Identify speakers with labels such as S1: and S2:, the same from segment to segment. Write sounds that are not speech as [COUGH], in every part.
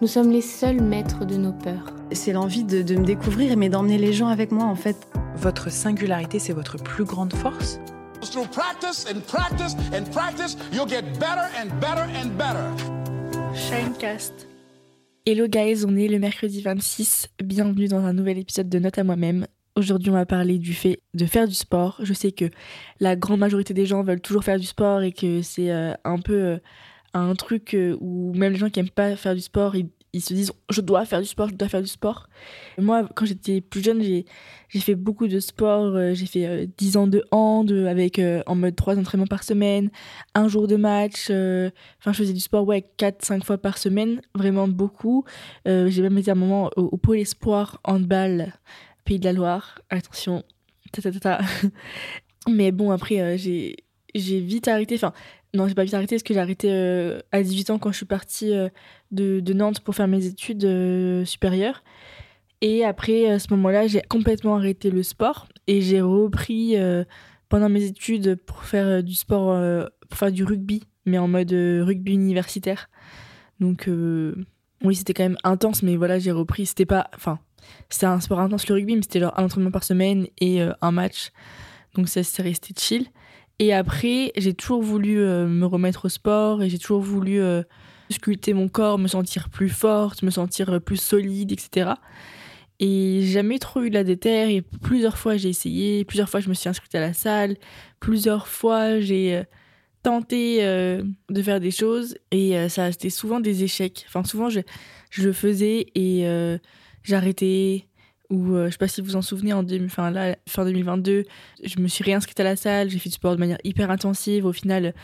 S1: nous sommes les seuls maîtres de nos peurs.
S2: C'est l'envie de, de me découvrir, mais d'emmener les gens avec moi en fait.
S3: Votre singularité, c'est votre plus grande force?
S4: Through practice and practice and practice, you'll get better and better and better.
S5: Shinecast. Hello guys, on est le mercredi 26. Bienvenue dans un nouvel épisode de Note à moi-même. Aujourd'hui, on va parler du fait de faire du sport. Je sais que la grande majorité des gens veulent toujours faire du sport et que c'est euh, un peu euh, un truc euh, où même les gens qui aiment pas faire du sport, ils, ils se disent je dois faire du sport, je dois faire du sport. Moi, quand j'étais plus jeune, j'ai fait beaucoup de sport. euh, J'ai fait euh, 10 ans de hand euh, avec euh, en mode 3 entraînements par semaine, un jour de match. Enfin, je faisais du sport ouais 4-5 fois par semaine, vraiment beaucoup. J'ai même été à un moment au, au pôle espoir handball Pays de la Loire. Attention, ta ta ta ta. [LAUGHS] Mais bon, après, j'ai j'ai vite arrêté. Enfin, non, j'ai pas vite arrêté parce que j'ai arrêté euh, à 18 ans quand je suis partie euh, de, Nantes pour faire mes études euh, supérieures. Et après, à ce moment-là, j'ai complètement arrêté le sport et j'ai repris pendant mes études pour faire du sport, pour faire du rugby, mais en mode rugby universitaire. Donc, oui, c'était quand même intense, mais voilà, j'ai repris. C'était pas. Enfin, c'était un sport intense le rugby, mais c'était genre un entraînement par semaine et un match. Donc, ça, c'est resté chill. Et après, j'ai toujours voulu euh, me remettre au sport et j'ai toujours voulu euh, sculpter mon corps, me sentir plus forte, me sentir euh, plus solide, etc. Et jamais trop eu la déterre et plusieurs fois j'ai essayé, plusieurs fois je me suis inscrite à la salle, plusieurs fois j'ai tenté de faire des choses et ça c'était souvent des échecs. Enfin souvent je, je le faisais et j'arrêtais ou euh, je sais pas si vous vous en souvenez en 2000 enfin, là, fin 2022 je me suis réinscrite à la salle j'ai fait du sport de manière hyper intensive. Au final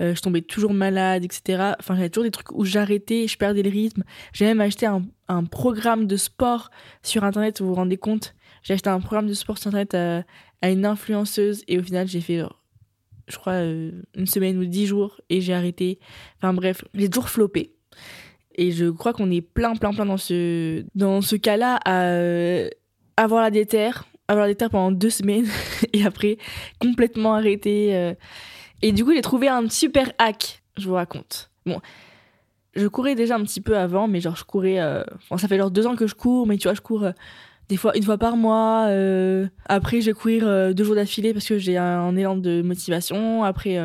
S5: euh, je tombais toujours malade etc enfin j'avais toujours des trucs où j'arrêtais je perdais le rythme. J'ai même acheté un, programme de sport sur internet vous vous rendez compte. J'ai acheté un programme de sport sur internet à, une influenceuse et au final j'ai fait genre, je crois euh, une semaine ou dix jours et j'ai arrêté. Enfin bref j'ai toujours floppé et je crois qu'on est plein, plein, plein dans ce, dans ce cas-là à euh, avoir la déterre, avoir la déterre pendant deux semaines [LAUGHS] et après complètement arrêter. euh. Et du coup, j'ai trouvé un super hack, je vous raconte. Bon, je courais déjà un petit peu avant, mais genre je courais. euh, Enfin, ça fait genre deux ans que je cours, mais tu vois, je cours euh, des fois une fois par mois. euh. Après, je vais courir euh, deux jours d'affilée parce que j'ai un élan de motivation. Après.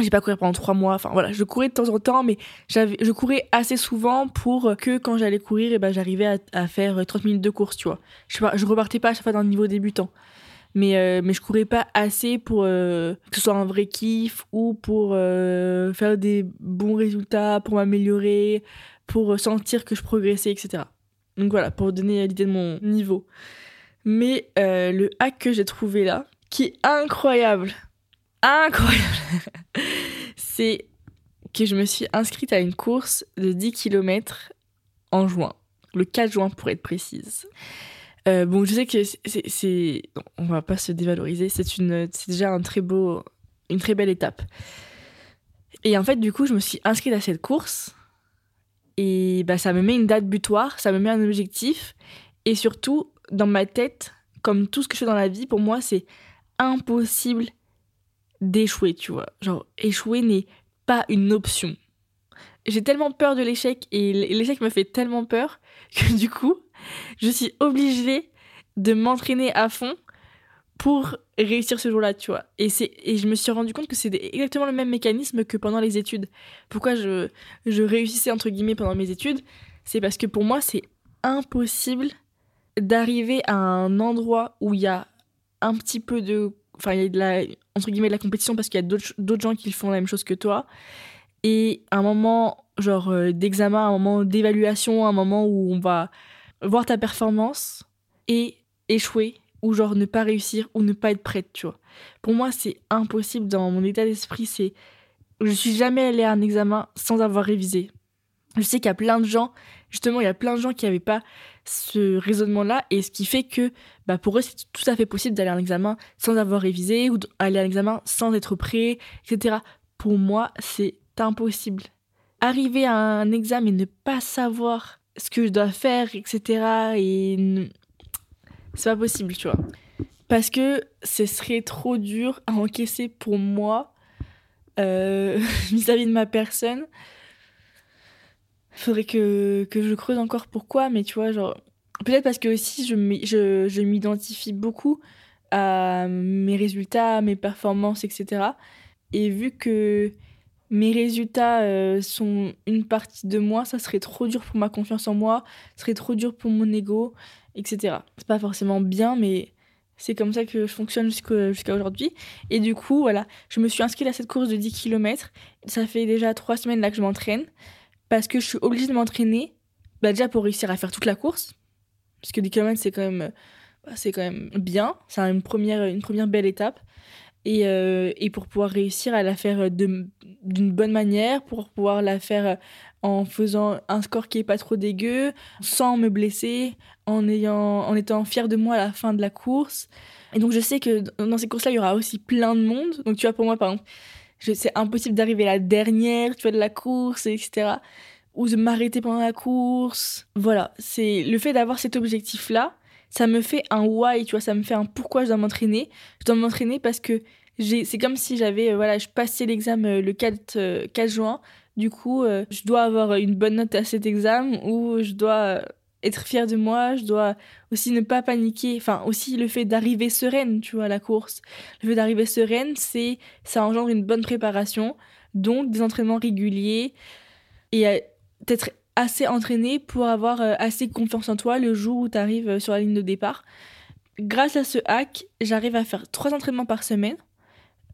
S5: J'ai pas couru pendant trois mois. Enfin voilà, je courais de temps en temps, mais je courais assez souvent pour que quand j'allais courir, et ben j'arrivais à, faire 30 minutes de course, tu vois. Je, je repartais pas à chaque fois d'un niveau débutant. Mais, euh, mais je courais pas assez pour euh, que ce soit un vrai kiff ou pour euh, faire des bons résultats, pour m'améliorer, pour sentir que je progressais, etc. Donc voilà, pour donner l'idée de mon niveau. Mais euh, le hack que j'ai trouvé là, qui est incroyable, incroyable, [LAUGHS] c'est que je me suis inscrite à une course de 10 km en juin, le 4 juin pour être précise. Euh, bon, je sais que c'est- on va pas se dévaloriser, c'est déjà un très beau, une très belle étape. Et en fait, du coup, je me suis inscrite à cette course. Et bah, ça me met une date butoir, ça me met un objectif. Et surtout dans ma tête, comme tout ce que je fais dans la vie, pour moi, c'est impossible d'échouer, tu vois. Genre, échouer n'est pas une option. J'ai tellement peur de l'échec et l'échec me fait tellement peur [LAUGHS] que du coup, je suis obligée de m'entraîner à fond pour réussir ce jour-là, tu vois. Et, et je me suis rendu compte que c'est exactement le même mécanisme que pendant les études. Pourquoi je, je réussissais, entre guillemets, pendant mes études? C'est parce que pour moi, c'est impossible d'arriver à un endroit où il y a un petit peu de... Enfin, il y a de la, entre guillemets, de la compétition parce qu'il y a d'autres, gens qui font la même chose que toi. Et un moment, genre, euh, d'examen, un moment d'évaluation, un moment où on va voir ta performance et échouer ou genre ne pas réussir ou ne pas être prête, tu vois. Pour moi, c'est impossible dans mon état d'esprit, c'est je suis jamais allée à un examen sans avoir révisé. Je sais qu'il y a plein de gens, justement, il y a plein de gens qui n'avaient pas ce raisonnement-là, et ce qui fait que bah, pour eux, c'est tout à fait possible d'aller à un examen sans avoir révisé, ou d'aller à un examen sans être prêt, etc. Pour moi, c'est impossible. Arriver à un examen et ne pas savoir ce que je dois faire, etc. Et c'est pas possible, tu vois. Parce que ce serait trop dur à encaisser pour moi euh, [LAUGHS] vis-à-vis de ma personne. Faudrait que, que je creuse encore pourquoi, mais tu vois, genre. Peut-être parce que aussi je, m'identifie beaucoup à mes résultats, mes performances, etc. Et vu que mes résultats euh, sont une partie de moi, ça serait trop dur pour ma confiance en moi, ça serait trop dur pour mon ego, etc. C'est pas forcément bien, mais c'est comme ça que je fonctionne jusqu'à aujourd'hui. Et du coup, voilà, je me suis inscrite à cette course de 10 km. Ça fait déjà trois semaines là que je m'entraîne, parce que je suis obligée de m'entraîner, bah, déjà pour réussir à faire toute la course, parce que 10 km c'est quand même... Bah, c'est quand même bien, c'est une première, une première belle étape. Et, euh, et, pour pouvoir réussir à la faire d'une bonne manière, pour pouvoir la faire en faisant un score qui est pas trop dégueu, sans me blesser, en, ayant, en étant fière de moi à la fin de la course. Et donc je sais que dans ces courses-là, il y aura aussi plein de monde. Donc tu vois, pour moi, par exemple, c'est impossible d'arriver la dernière, tu vois, de la course, etc. Ou de m'arrêter pendant la course. Voilà, c'est le fait d'avoir cet objectif-là ça me fait un why, tu vois, ça me fait un pourquoi je dois m'entraîner. Je dois m'entraîner parce que c'est comme si j'avais, euh, voilà, je passais l'examen euh, le 4, 4 euh, juin. Du coup, je dois avoir une bonne note à cet examen ou je dois être fière de moi, je dois aussi ne pas paniquer. Enfin, aussi le fait d'arriver sereine, tu vois, à la course. Le fait d'arriver sereine, c'est, ça engendre une bonne préparation, donc des entraînements réguliers et d'être assez entraîné pour avoir euh, assez confiance en toi le jour où tu arrives euh, sur la ligne de départ. Grâce à ce hack, j'arrive à faire trois entraînements par semaine.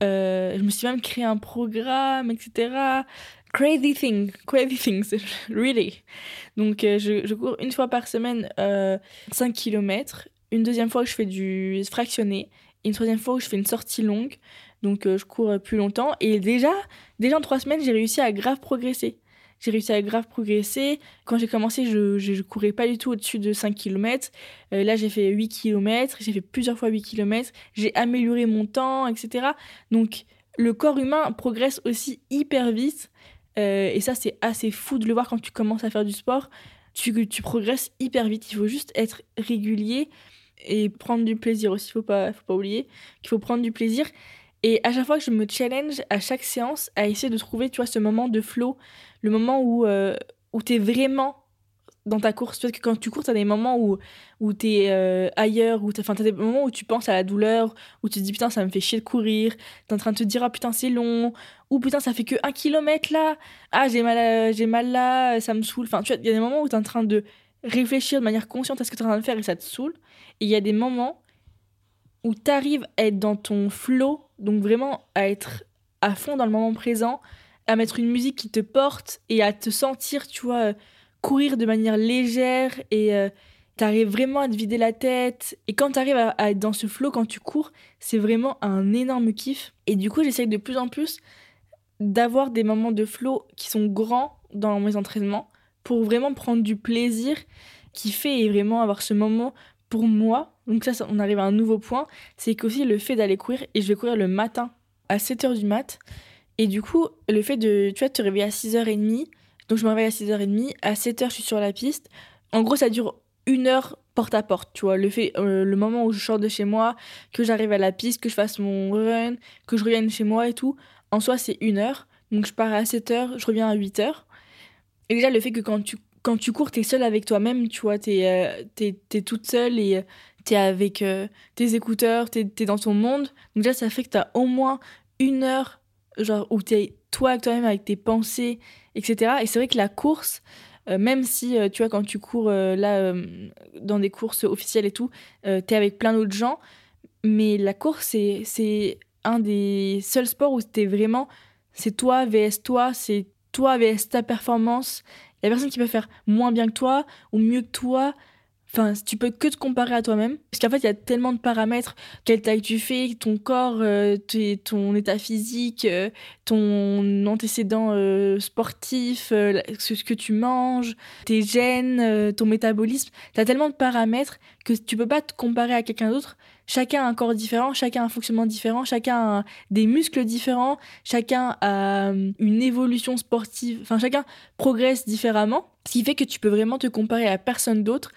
S5: Euh, je me suis même créé un programme, etc. Crazy thing, crazy things, [LAUGHS] really. Donc je, je, cours une fois par semaine 5 km. Une deuxième fois, je fais du fractionné. une troisième fois, où je fais une sortie longue. Donc je cours plus longtemps. Et déjà, déjà en trois semaines, j'ai réussi à grave progresser j'ai réussi à grave progresser. Quand j'ai commencé, je, je, courais pas du tout au-dessus de 5 km. Euh, là, j'ai fait 8 km, j'ai fait plusieurs fois 8 km, j'ai amélioré mon temps, etc. Donc, le corps humain progresse aussi hyper vite. Euh, et ça, c'est assez fou de le voir quand tu commences à faire du sport. Tu, tu progresses hyper vite. Il faut juste être régulier et prendre du plaisir aussi. Faut pas, faut pas oublier qu'il faut prendre du plaisir. Et à chaque fois que je me challenge, à chaque séance, à essayer de trouver, tu vois, ce moment de flow, le moment où, euh, où tu es vraiment dans ta course. Parce que quand tu cours, tu as des moments où, où tu es euh, ailleurs, où tu as des moments où tu penses à la douleur, où tu te dis putain, ça me fait chier de courir. Tu es en train de te dire ah putain, c'est long, ou putain, ça fait que un kilomètre là, ah j'ai mal, j'ai mal là, ça me saoule. Enfin, tu vois, il y a des moments où tu es en train de réfléchir de manière consciente à ce que tu es en train de faire et ça te saoule. Et il y a des moments où tu arrives à être dans ton flow donc vraiment à être à fond dans le moment présent, à mettre une musique qui te porte et à te sentir, tu vois, euh, courir de manière légère et euh, t'arrives vraiment à te vider la tête. Et quand t'arrives à, être dans ce flow, quand tu cours, c'est vraiment un énorme kiff. Et du coup, j'essaye de plus en plus d'avoir des moments de flow qui sont grands dans mes entraînements pour vraiment prendre du plaisir, kiffer et vraiment avoir ce moment pour moi, donc ça, on arrive à un nouveau point, c'est qu'aussi le fait d'aller courir, et je vais courir le matin à 7h du mat, et du coup, le fait de, tu vois, te réveiller à 6h30, donc je me réveille à 6h30, à 7h je suis sur la piste, en gros ça dure une heure porte à porte, tu vois, le fait, euh, le moment où je sors de chez moi, que j'arrive à la piste, que je fasse mon run, que je revienne chez moi et tout, en soi c'est une heure, donc je pars à 7h, je reviens à 8h, et déjà le fait que quand tu quand tu cours, t'es seule avec toi-même, tu vois, t'es euh, es, toute seule et euh, t'es avec tes écouteurs, t'es es dans ton monde. Donc déjà, ça fait que t'as au moins une heure, genre, où t'es toi avec toi-même, avec tes pensées, etc. Et c'est vrai que la course, même si, tu vois, quand tu cours là, dans des courses officielles et tout, t'es avec plein d'autres gens, mais la course, c'est un des seuls sports où t'es vraiment, c'est toi vs toi, c'est toi vs ta performance, il y a personne qui peut faire moins bien que toi ou mieux que toi. Enfin, tu peux que te comparer à toi-même. Parce qu'en fait, il y a tellement de paramètres. Quelle taille tu fais, ton corps, euh, ton état physique, euh, ton antécédent euh, sportif, ce que tu manges, tes gènes, ton métabolisme. Tu as tellement de paramètres que tu peux pas te comparer à quelqu'un d'autre. Chacun a un corps différent, chacun a un fonctionnement différent, chacun a des muscles différents, chacun a une évolution sportive. Enfin, chacun progresse différemment. Ce qui fait que tu peux vraiment te comparer à personne d'autre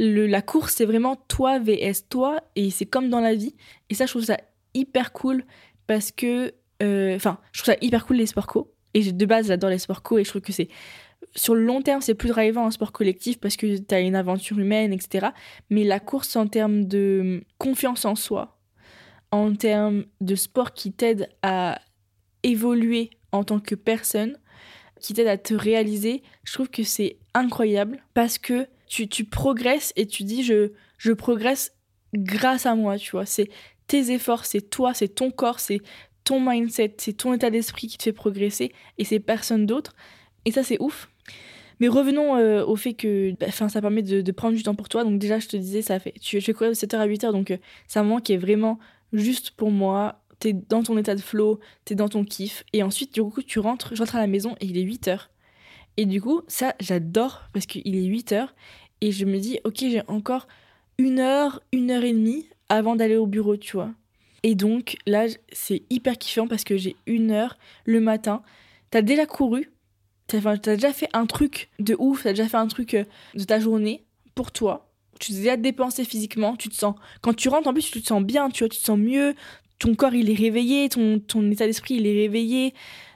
S5: la course, c'est vraiment toi vs toi, et c'est comme dans la vie. Et ça, je trouve ça hyper cool parce que. Euh, enfin, je trouve ça hyper cool les sports co. Et de base, j'adore les sports co, et je trouve que c'est. Sur le long terme, c'est plus drivant un sport collectif parce que tu as une aventure humaine, etc. Mais la course, en termes de confiance en soi, en termes de sport qui t'aide à évoluer en tant que personne, qui t'aide à te réaliser, je trouve que c'est incroyable parce que tu, progresses et tu dis je, je progresse grâce à moi, tu vois. C'est tes efforts, c'est toi, c'est ton corps, c'est ton mindset, c'est ton état d'esprit qui te fait progresser et c'est personne d'autre. Et ça, c'est ouf. Mais revenons euh, au fait que bah, ça permet de, prendre du temps pour toi. Donc déjà, je te disais, ça fait, tu, je fais courir de 7h à 8h, donc euh, c'est un moment qui est vraiment juste pour moi. T'es dans ton état de flow, t'es dans ton kiff. Et ensuite, du coup, tu rentres, je rentre à la maison et il est 8h. Et du coup, ça, j'adore parce qu'il est 8h et je me dis, ok, j'ai encore une heure, une heure et demie avant d'aller au bureau, tu vois. Et donc là, c'est hyper kiffant parce que j'ai une heure le matin. T'as déjà couru, t'as as déjà fait un truc de ouf, t'as déjà fait un truc euh, de ta journée pour toi. Tu t'es déjà dépensé physiquement, tu te sens. Quand tu rentres, en plus, tu te sens bien, tu vois, tu te sens mieux, ton corps il est réveillé, ton, ton état d'esprit il est réveillé.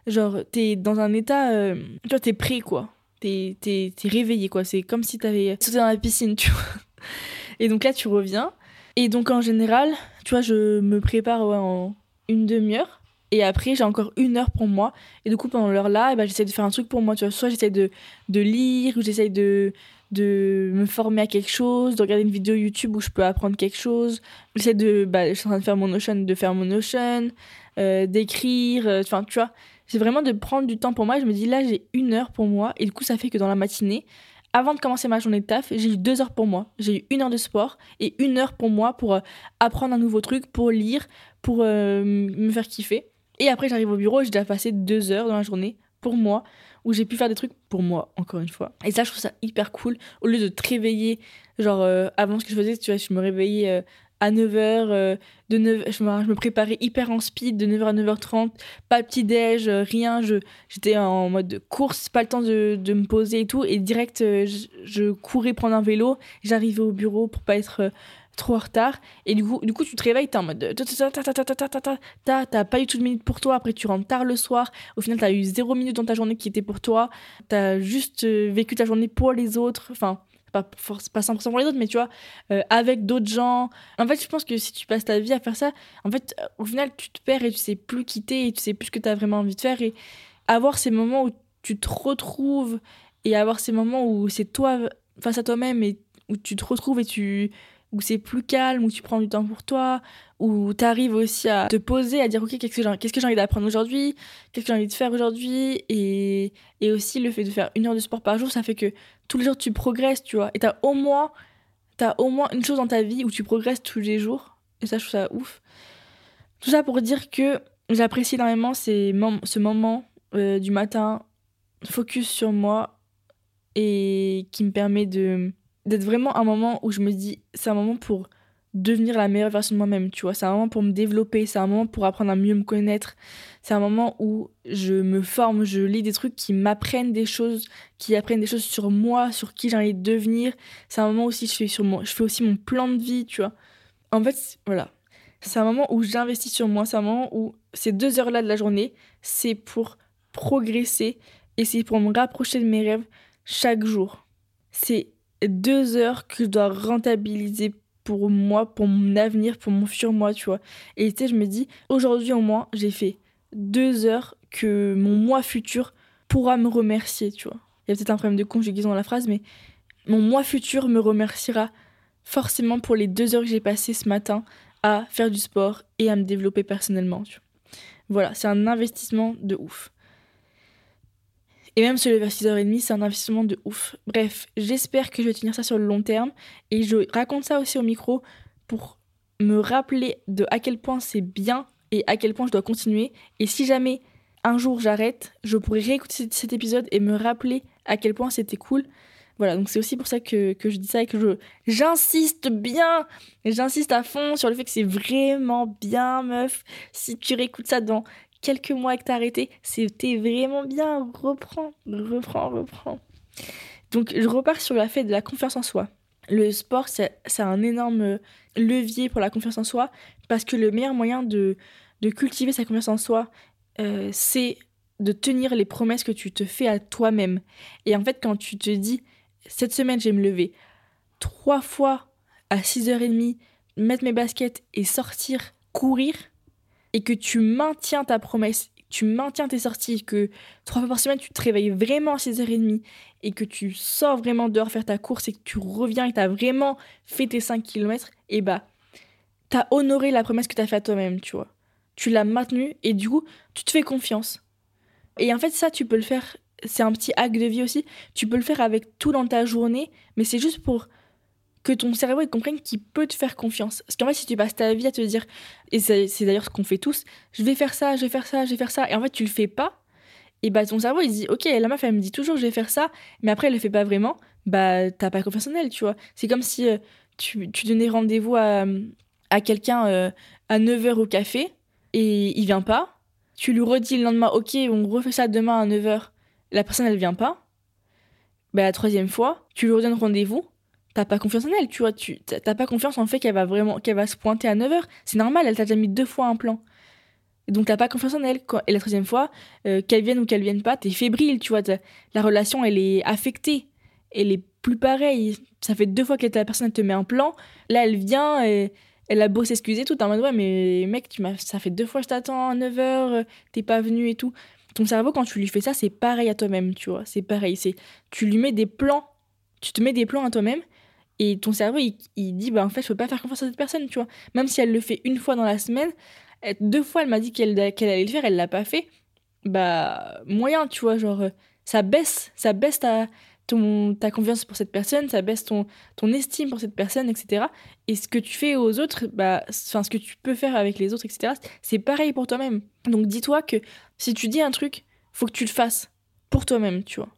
S5: Genre, t'es dans un état. Euh, tu vois, t'es prêt quoi t'es, réveillé, quoi. C'est comme si t'avais sauté dans la piscine, tu vois. [LAUGHS] Et donc là, tu reviens. Et donc, en général, tu vois, je me prépare en une demi-heure. Et après, j'ai encore une heure pour moi. Et du coup, pendant l'heure-là, eh ben, j'essaie de faire un truc pour moi. Tu vois, soit j'essaie de, de lire, ou j'essaie de, de me former à quelque chose, de regarder une vidéo YouTube où je peux apprendre quelque chose. J'essaie de. Bah, je suis en train de faire mon Notion, de faire mon Notion, euh, d'écrire. Euh, enfin, tu vois, c'est vraiment de prendre du temps pour moi. Je me dis là, j'ai une heure pour moi. Et du coup, ça fait que dans la matinée, avant de commencer ma journée de taf, j'ai eu deux heures pour moi. J'ai eu une heure de sport et une heure pour moi pour euh, apprendre un nouveau truc, pour lire, pour euh, me faire kiffer. Et après, j'arrive au bureau j'ai déjà passé deux heures dans la journée pour moi, où j'ai pu faire des trucs pour moi, encore une fois. Et ça, je trouve ça hyper cool. Au lieu de te réveiller, genre, euh, avant ce que je faisais, tu vois, je me réveillais à 9h, euh, de 9, je, me, préparais hyper en speed de 9h à 9h30, pas petit-déj, euh, rien, je, j'étais en mode course, pas le temps de, de me poser et tout, et direct, euh, je, courais prendre un vélo, j'arrivais au bureau pour pas être trop en retard, et du coup, du coup tu te réveilles, t'es en mode t'as pas eu tout de minutes pour toi, après tu rentres tard le soir, au final t'as eu zéro minute dans ta journée qui était pour toi, t'as juste vécu ta journée pour les autres, enfin pas, pas 100% pour les autres, mais tu vois, euh, avec d'autres gens. En fait, je pense que si tu passes ta vie à faire ça, en fait, euh, au final, tu te perds et tu sais plus quitter et tu sais plus ce que tu as vraiment envie de faire. Et avoir ces moments où tu te retrouves et avoir ces moments où c'est toi face à toi-même et où tu te retrouves et tu où c'est plus calme, où tu prends du temps pour toi, où tu arrives aussi à te poser, à dire ok, qu'est-ce que j'ai, envie d'apprendre aujourd'hui, qu'est-ce que j'ai envie de faire aujourd'hui, et, et aussi le fait de faire une heure de sport par jour, ça fait que tous les jours tu progresses, tu vois, et t'as au moins, au moins une chose dans ta vie où tu progresses tous les jours, et ça je trouve ça ouf. Tout ça pour dire que j'apprécie énormément ces ce moment euh, du matin focus sur moi et qui me permet de d'être vraiment un moment où je me dis, c'est un moment pour devenir la meilleure version de moi-même, tu vois. C'est un moment pour me développer, c'est un moment pour apprendre à mieux me connaître. C'est un moment où je me forme, je lis des trucs qui m'apprennent des choses, qui apprennent des choses sur moi, sur qui j'ai envie de devenir. C'est un moment aussi, je fais, sur je fais aussi mon plan de vie, tu vois. En fait, voilà. C'est un moment où j'investis sur moi, c'est un moment où ces deux heures-là de la journée, c'est pour progresser et c'est pour me rapprocher de mes rêves chaque jour. C'est deux heures que je dois rentabiliser pour moi, pour mon avenir, pour mon futur moi, tu vois. Et tu sais, je me dis, aujourd'hui au moins, j'ai fait deux heures que mon moi futur pourra me remercier, tu vois. Il y a peut-être un problème de conjugaison dans la phrase, mais mon moi futur me remerciera forcément pour les deux heures que j'ai passées ce matin à faire du sport et à me développer personnellement. Tu vois. Voilà, c'est un investissement de ouf. Et même se lever à 6h30, c'est un investissement de ouf. Bref, j'espère que je vais tenir ça sur le long terme. Et je raconte ça aussi au micro pour me rappeler de à quel point c'est bien et à quel point je dois continuer. Et si jamais un jour j'arrête, je pourrais réécouter cet épisode et me rappeler à quel point c'était cool. Voilà, donc c'est aussi pour ça que, que, je dis ça et que je j'insiste bien, j'insiste à fond sur le fait que c'est vraiment bien, meuf. Si tu réécoutes ça dans quelques mois que t'as arrêté, c'était vraiment bien. Reprends, reprends, reprends. Donc je repars sur la fait de la confiance en soi. Le sport, c'est un énorme levier pour la confiance en soi parce que le meilleur moyen de, de cultiver sa confiance en soi, euh, c'est de tenir les promesses que tu te fais à toi-même. Et en fait, quand tu te dis, cette semaine, je vais me lever trois fois à 6h30, mettre mes baskets et sortir courir, et que tu maintiens ta promesse, tu maintiens tes sorties, que trois fois par semaine, tu te réveilles vraiment à 6h30, et que tu sors vraiment dehors faire ta course, et que tu reviens et tu as vraiment fait tes 5 km, et bah, t'as honoré la promesse que t'as fait à toi-même, tu vois. Tu l'as maintenue, et du coup, tu te fais confiance. Et en fait, ça, tu peux le faire c'est un petit acte de vie aussi. Tu peux le faire avec tout dans ta journée, mais c'est juste pour que ton cerveau il comprenne qu'il peut te faire confiance. Parce qu'en fait, si tu passes ta vie à te dire, et c'est d'ailleurs ce qu'on fait tous, je vais faire ça, je vais faire ça, je vais faire ça, et en fait, tu le fais pas, et bah ton cerveau il dit, ok, la meuf elle me dit toujours je vais faire ça, mais après elle le fait pas vraiment, bah t'as pas confiance en elle, tu vois. C'est comme si euh, tu, tu, donnais rendez-vous à, à quelqu'un euh, à 9h au café, et il vient pas, tu lui redis le lendemain, ok, on refait ça demain à 9h, la personne elle vient pas, bah, la troisième fois, tu lui redonnes rendez-vous, t'as pas confiance en elle, tu vois, tu t'as pas confiance en fait qu'elle va vraiment qu'elle va se pointer à 9h. C'est normal, elle t'a déjà mis deux fois un plan. Donc t'as pas confiance en elle. Et la troisième fois, euh, qu'elle vienne ou qu'elle vienne pas, t'es fébrile, tu vois. La relation, elle est affectée. Elle est plus pareille. Ça fait deux fois que la personne te met un plan. Là, elle vient et elle a beau s'excuser tout en mode ouais mais mec tu m'as ça fait deux fois que je t'attends à 9h t'es pas venu et tout ton cerveau, quand tu lui fais ça, c'est pareil à toi-même, tu vois. C'est pareil. C'est Tu lui mets des plans, tu te mets des plans à toi-même, et ton cerveau, il, dit, bah en fait, je peux pas faire confiance à cette personne, tu vois. Même si elle le fait une fois dans la semaine, deux fois, elle m'a dit qu'elle allait le faire, elle l'a pas fait. Bah, moyen, tu vois, genre, ça baisse, ça baisse ta, ta confiance pour cette personne, ça baisse ton, ton estime pour cette personne, etc. Et ce que tu fais aux autres, bah, enfin, ce que tu peux faire avec les autres, etc., c'est pareil pour toi-même. Donc dis-toi que si tu dis un truc, faut que tu le fasses pour toi-même, tu vois.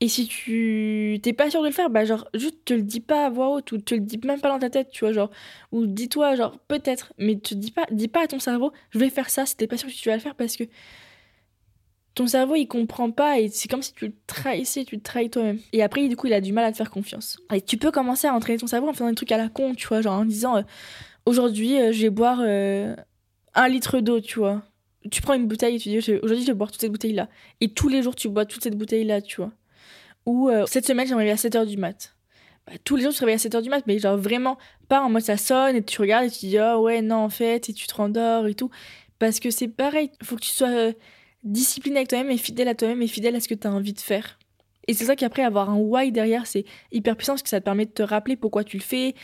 S5: Et si tu t'es pas sûr de le faire, bah genre juste te le dis pas à voix haute ou te le dis même pas dans ta tête, tu vois, genre ou dis-toi genre peut-être, mais te dis pas dis pas à ton cerveau, je vais faire ça si t'es pas sûr que tu vas le faire parce que ton cerveau il comprend pas et c'est comme si tu le trahissais, tu te trahis toi-même. Et après du coup il a du mal à te faire confiance. Et tu peux commencer à entraîner ton cerveau en faisant des trucs à la con, tu vois, genre en disant euh, aujourd'hui euh, je vais boire euh, un litre d'eau, tu vois. Tu prends une bouteille et tu dis aujourd'hui je vais boire toute cette bouteille là. Et tous les jours tu bois toute cette bouteille là, tu vois. Ou cette semaine j'aimerais à 7h du mat. Bah, tous les jours tu te à 7h du mat, mais genre vraiment pas en mode ça sonne et tu regardes et tu dis oh ouais non en fait et tu te rendors et tout. Parce que c'est pareil, faut que tu sois discipliné avec toi-même et fidèle à toi-même et fidèle à ce que tu as envie de faire. Et c'est ça qu'après, avoir un why derrière, c'est hyper puissant parce que ça te permet de te rappeler pourquoi tu le fais.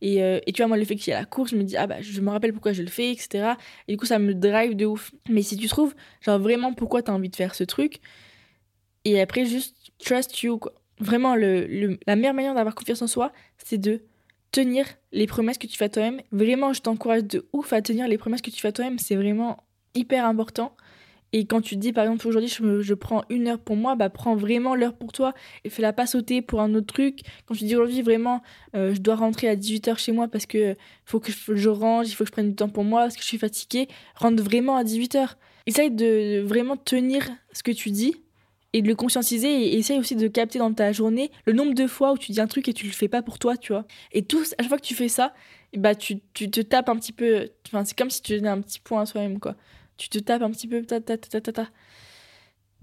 S5: Et, euh, tu vois, moi, le fait qu'il y a la course, je me dis, ah bah, je me rappelle pourquoi je le fais, etc. Et du coup, ça me drive de ouf. Mais si tu trouves, genre, vraiment pourquoi tu as envie de faire ce truc, et après, juste trust you, quoi. Vraiment, le, la meilleure manière d'avoir confiance en soi, c'est de tenir les promesses que tu fais toi-même. Vraiment, je t'encourage de ouf à tenir les promesses que tu fais toi-même. C'est vraiment hyper important. Et quand tu te dis, par exemple, aujourd'hui, je, je, prends une heure pour moi, bah prends vraiment l'heure pour toi et fais-la pas sauter pour un autre truc. Quand tu dis aujourd'hui, vraiment, euh, je dois rentrer à 18h chez moi parce que faut que je, range, il faut que je prenne du temps pour moi parce que je suis fatiguée, rentre vraiment à 18h. Essaye de vraiment tenir ce que tu dis et de le conscientiser et essaye aussi de capter dans ta journée le nombre de fois où tu dis un truc et tu le fais pas pour toi, tu vois. Et tout, à chaque fois que tu fais ça, bah tu, tu te tapes un petit peu, enfin, c'est comme si tu donnais un petit point à soi-même, quoi tu te tapes un petit peu. Ta, ta, ta, ta, ta.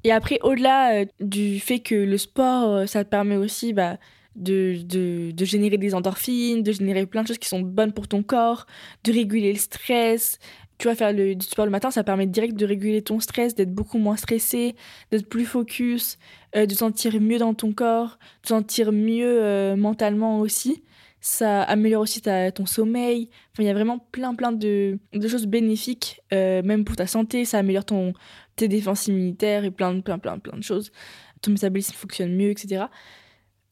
S5: Et après, au-delà euh, du fait que le sport, euh, ça te permet aussi bah, de, de, de, générer des endorphines, de générer plein de choses qui sont bonnes pour ton corps, de réguler le stress. Tu vas faire du sport le matin, ça permet direct de réguler ton stress, d'être beaucoup moins stressé, d'être plus focus, euh, de sentir mieux dans ton corps, de sentir mieux mentalement aussi. ça améliore aussi ton sommeil. Enfin, il y a vraiment plein, plein de, de choses bénéfiques, euh, même pour ta santé. Ça améliore ton, tes défenses immunitaires et plein, plein, plein, plein de choses. Ton métabolisme fonctionne mieux, etc.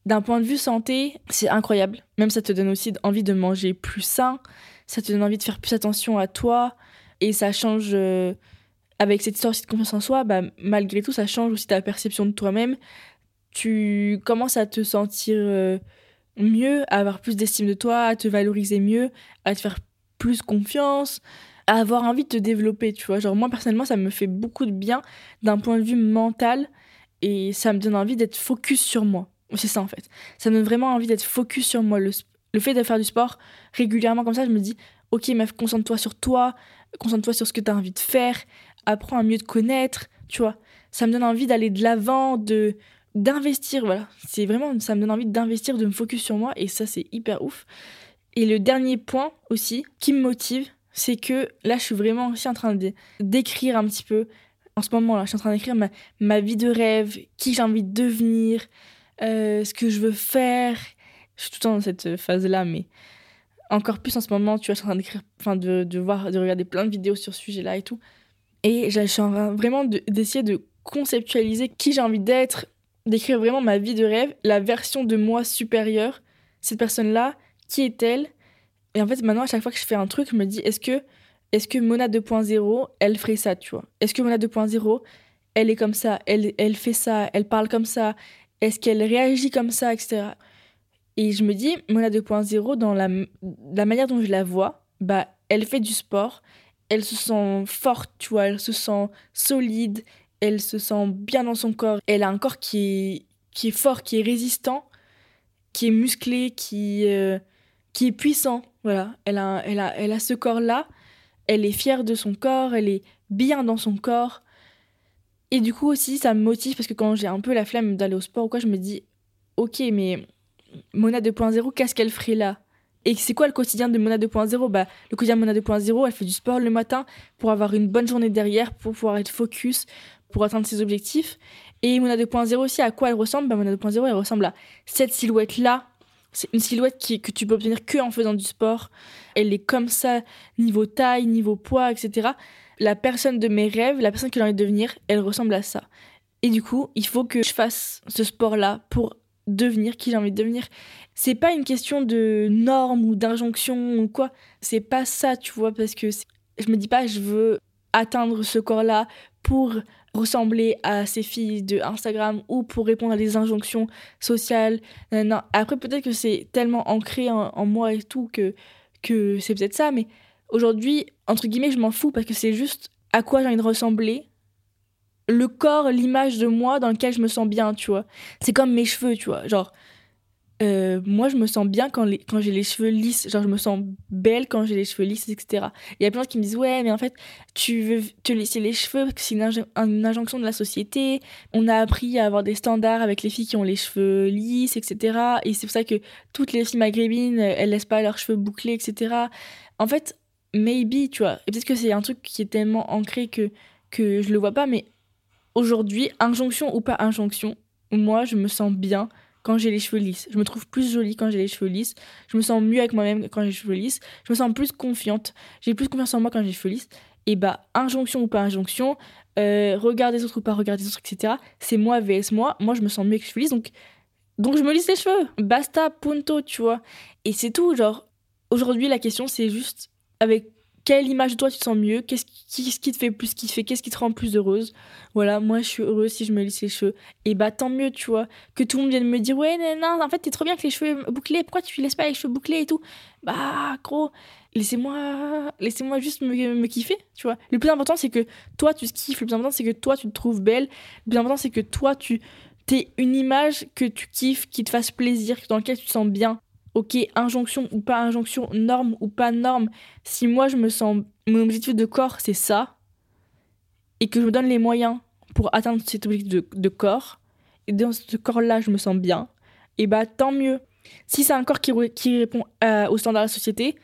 S5: D'un point de vue santé, c'est incroyable. Même ça te donne aussi envie de manger plus sain. Ça te donne envie de faire plus attention à toi. Et ça change. euh, avec cette histoire aussi de confiance en soi, bah, malgré tout, ça change aussi ta perception de toi-même. Tu commences à te sentir euh, mieux, à avoir plus d'estime de toi, à te valoriser mieux, à te faire plus confiance, à avoir envie de te développer, tu vois. Genre, moi, personnellement, ça me fait beaucoup de bien d'un point de vue mental et ça me donne envie d'être focus sur moi. C'est ça, en fait. Ça me donne vraiment envie d'être focus sur moi. Le, le fait de faire du sport régulièrement comme ça, je me dis, ok, meuf, concentre-toi sur toi, concentre-toi sur ce que tu as envie de faire, apprends à mieux te connaître, tu vois. Ça me donne envie d'aller de l'avant, de d'investir, voilà. C'est vraiment, ça me donne envie d'investir, de me focus sur moi, et ça, c'est hyper ouf. Et le dernier point aussi qui me motive, c'est que là, je suis vraiment aussi en train d'écrire un petit peu. En ce moment, là, je suis en train d'écrire ma, ma vie de rêve, qui j'ai envie de devenir, euh, ce que je veux faire. Je suis tout le temps dans cette phase-là, mais encore plus en ce moment, tu vois, je suis en train d'écrire, enfin, de, voir, de regarder plein de vidéos sur ce sujet-là et tout. Et je suis en train vraiment de- d'essayer de conceptualiser qui j'ai envie d'être, d'écrire vraiment ma vie de rêve, la version de moi supérieure. Cette personne-là, qui est-elle? Et en fait, maintenant, à chaque fois que je fais un truc, je me dis, est-ce que, est-ce que Mona 2.0, elle ferait ça, tu vois? Est-ce que Mona 2.0, elle est comme ça, elle, elle fait ça, elle parle comme ça, est-ce qu'elle réagit comme ça, etc. Et je me dis, Mona 2.0, dans la, la manière dont je la vois, bah, elle fait du sport, elle se sent forte, tu vois, elle se sent solide, elle se sent bien dans son corps. Elle a un corps qui est, qui est fort, qui est résistant, qui est musclé, qui, euh, qui est puissant. Voilà, elle a, elle a, elle a ce corps-là, elle est fière de son corps, elle est bien dans son corps. Et du coup aussi, ça me motive parce que quand j'ai un peu la flemme d'aller au sport ou quoi, je me dis, ok, mais Mona 2.0, qu'est-ce qu'elle ferait là? Et c'est quoi le quotidien de Mona 2.0 Bah, le quotidien de Mona 2.0, elle fait du sport le matin pour avoir une bonne journée derrière, pour pouvoir être focus, pour atteindre ses objectifs. Et Mona 2.0 aussi, à quoi elle ressemble? Bah, Mona 2.0, elle ressemble à cette silhouette-là. C'est une silhouette qui, que tu peux obtenir que en faisant du sport. Elle est comme ça, niveau taille, niveau poids, etc. La personne de mes rêves, la personne que j'ai envie de devenir, elle ressemble à ça. Et du coup, il faut que je fasse ce sport-là pour devenir qui j'ai envie de devenir. C'est pas une question de normes ou d'injonction ou quoi. C'est pas ça, tu vois, parce que je me dis pas je veux atteindre ce corps-là pour ressembler à ces filles de Instagram ou pour répondre à des injonctions sociales. Non. Après, peut-être que c'est tellement ancré en, en moi et tout que, que c'est peut-être ça, mais aujourd'hui, entre guillemets, je m'en fous parce que c'est juste à quoi j'ai envie de ressembler. Le corps, l'image de moi dans lequel je me sens bien, tu vois. C'est comme mes cheveux, tu vois. Genre, euh, moi, je me sens bien quand, quand j'ai les cheveux lisses. Genre, je me sens belle quand j'ai les cheveux lisses, etc. Il y a plein de gens qui me disent Ouais, mais en fait, tu veux te laisser les cheveux parce que c'est une injonction de la société. On a appris à avoir des standards avec les filles qui ont les cheveux lisses, etc. Et c'est pour ça que toutes les filles maghrébines, euh, elles laissent pas leurs cheveux bouclés, etc. En fait, maybe, tu vois. Et peut-être que c'est un truc qui est tellement ancré que, que je le vois pas, mais aujourd'hui, injonction ou pas injonction, moi, je me sens bien quand j'ai les cheveux lisses. Je me trouve plus jolie quand j'ai les cheveux lisses. Je me sens mieux avec moi-même quand j'ai les cheveux lisses. Je me sens plus confiante. J'ai plus confiance en moi quand j'ai les cheveux lisses. Et bah, injonction ou pas injonction, euh, regard des autres ou pas regard des autres, etc. C'est moi vs moi. Moi, je me sens mieux avec les cheveux lisses. Donc, donc je me lisse les cheveux. Basta, punto, tu vois. Et c'est tout. Genre, aujourd'hui, la question, c'est juste avec quelle image de toi tu te sens mieux? Qu'est-ce qui, qui te fait plus kiffer? Qu'est-ce qui te rend plus heureuse? Voilà, moi, je suis heureuse si je me lisse les cheveux. Et bah, tant mieux, tu vois. Que tout le monde vienne me dire ouais non en fait t'es trop bien avec les cheveux bouclés. Pourquoi tu laisses pas les cheveux bouclés et tout? Bah gros laissez-moi laissez-moi juste me, me kiffer tu vois. Le plus important c'est que toi tu te kiffes. Le plus important c'est que toi tu te trouves belle. Le plus important c'est que toi tu t'es une image que tu kiffes qui te fasse plaisir dans laquelle tu te sens bien ok injonction ou pas injonction norme ou pas norme si moi je me sens mon objectif de corps c'est ça et que je me donne les moyens pour atteindre cet objectif de, corps et dans ce corps-là, je me sens bien, et bah tant mieux. Si c'est un corps qui répond euh, aux standards de la société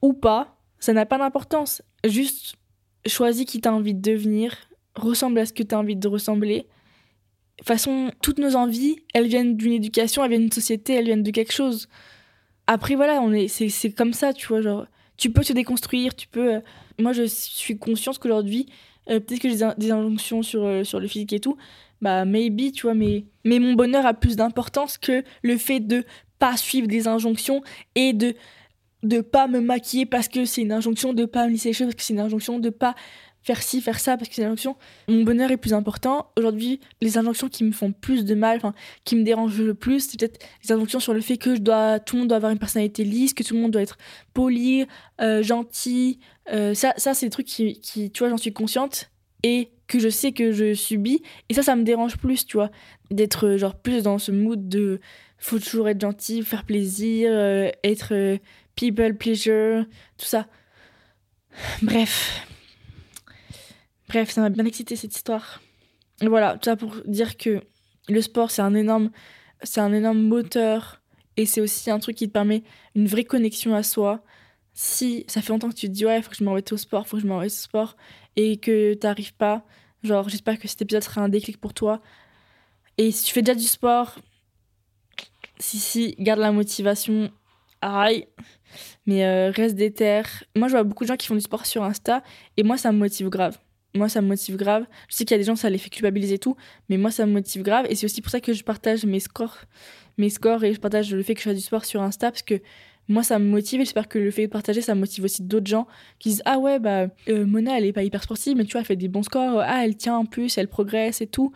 S5: ou pas, ça n'a pas d'importance. Juste choisis qui t'as envie de devenir, ressemble à ce que t'as envie de ressembler. De toute façon, toutes nos envies, elles viennent d'une éducation, elles viennent d'une société, elles viennent de quelque chose. Après, voilà, on est, c'est, comme ça, tu vois. Genre, tu peux te déconstruire, tu peux. euh, moi, je suis consciente qu'aujourd'hui, euh, peut-être que j'ai des injonctions sur, euh, sur le physique et tout, bah, maybe, tu vois, mais, mais mon bonheur a plus d'importance que le fait de pas suivre des injonctions et de de pas me maquiller parce que c'est une injonction, de pas me lisser les cheveux parce que c'est une injonction, de pas faire ci, faire ça parce que c'est une injonction. Mon bonheur est plus important. Aujourd'hui, les injonctions qui me font plus de mal, qui me dérangent le plus, c'est peut-être les injonctions sur le fait que tout le monde doit avoir une personnalité lisse, que tout le monde doit être poli, euh, gentil. Euh, ça, ça c'est des trucs qui, tu vois, j'en suis consciente et que je sais que je subis. Et ça, ça me dérange plus, tu vois, d'être euh, genre plus dans ce mood de faut toujours être gentil, faire plaisir, être people pleasure, tout ça. Bref. Bref, ça m'a bien excité cette histoire. Voilà, tout ça pour dire que le sport, c'est un énorme, c'est un énorme moteur et c'est aussi un truc qui te permet une vraie connexion à soi. Si ça fait longtemps que tu te dis ouais, faut que je remette au sport, faut que je remette au sport et que t'arrives pas, genre j'espère que cet épisode sera un déclic pour toi. Et si tu fais déjà du sport, si si, garde la motivation, aïe, mais euh, reste déter. Moi, je vois beaucoup de gens qui font du sport sur Insta et moi, ça me motive grave. Moi, ça me motive grave. Je sais qu'il y a des gens, ça les fait culpabiliser et tout, mais moi, ça me motive grave. Et c'est aussi pour ça que je partage mes scores, mes scores et je partage le fait que je fais du sport sur Insta parce que moi, ça me motive et j'espère que le fait de partager, ça motive aussi d'autres gens qui disent Ah ouais, bah, euh, Mona, elle est pas hyper sportive, mais tu vois, elle fait des bons scores. Ah, elle tient en plus, elle progresse et tout.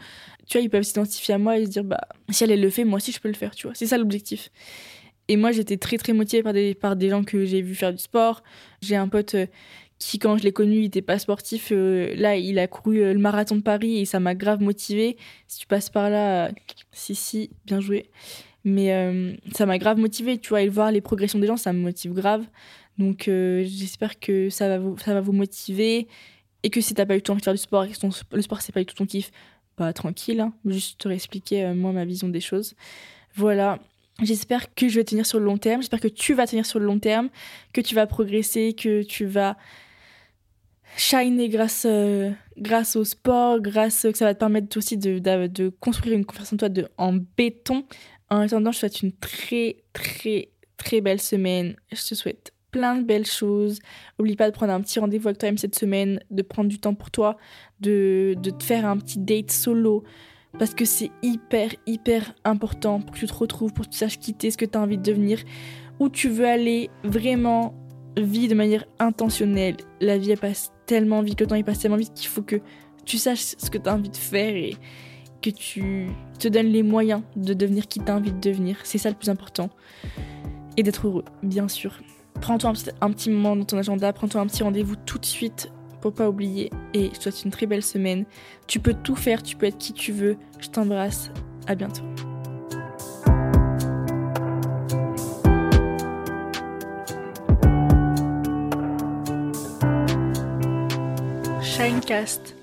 S5: Tu vois, ils peuvent s'identifier à moi et se dire Bah, si elle, le fait, moi aussi, je peux le faire, tu vois. C'est ça l'objectif. Et moi, j'étais très, très motivée par des, par des gens que j'ai vu faire du sport. J'ai un pote euh, qui, quand je l'ai connu, il était pas sportif. euh, là, il a couru euh, le marathon de Paris et ça m'a grave motivée. Si tu passes par là, si, si, bien joué. Mais euh, ça m'a grave motivée, tu vois, et voir les progressions des gens, ça me motive grave. Donc, j'espère que ça va, vous, ça va vous motiver. Et que si t'as pas eu le temps de faire du sport et que le sport, c'est pas du tout ton kiff, bah tranquille, hein. juste te réexpliquer, moi, ma vision des choses. Voilà. J'espère que je vais tenir sur le long terme. J'espère que tu vas tenir sur le long terme, que tu vas progresser, que tu vas shiner grâce, euh, grâce au sport, grâce que ça va te permettre aussi de, de, construire une confiance en toi de, en béton. En attendant, je te souhaite une très, très, très belle semaine. Je te souhaite plein de belles choses. Oublie pas de prendre un petit rendez-vous avec toi-même cette semaine, de prendre du temps pour toi, de, de te faire un petit date solo. Parce que c'est hyper, hyper important pour que tu te retrouves, pour que tu saches quitter ce que tu as envie de devenir, où tu veux aller vraiment, vie de manière intentionnelle. La vie, elle passe tellement vite, le temps, il passe tellement vite qu'il faut que tu saches ce que tu as envie de faire et que tu te donnes les moyens de devenir qui tu as envie de devenir. C'est ça le plus important. Et d'être heureux, bien sûr. Prends-toi un petit moment dans ton agenda, prends-toi un petit rendez-vous tout de suite pour pas oublier. Et je te souhaite une très belle semaine. Tu peux tout faire, tu peux être qui tu veux. Je t'embrasse. À bientôt. Shinecast.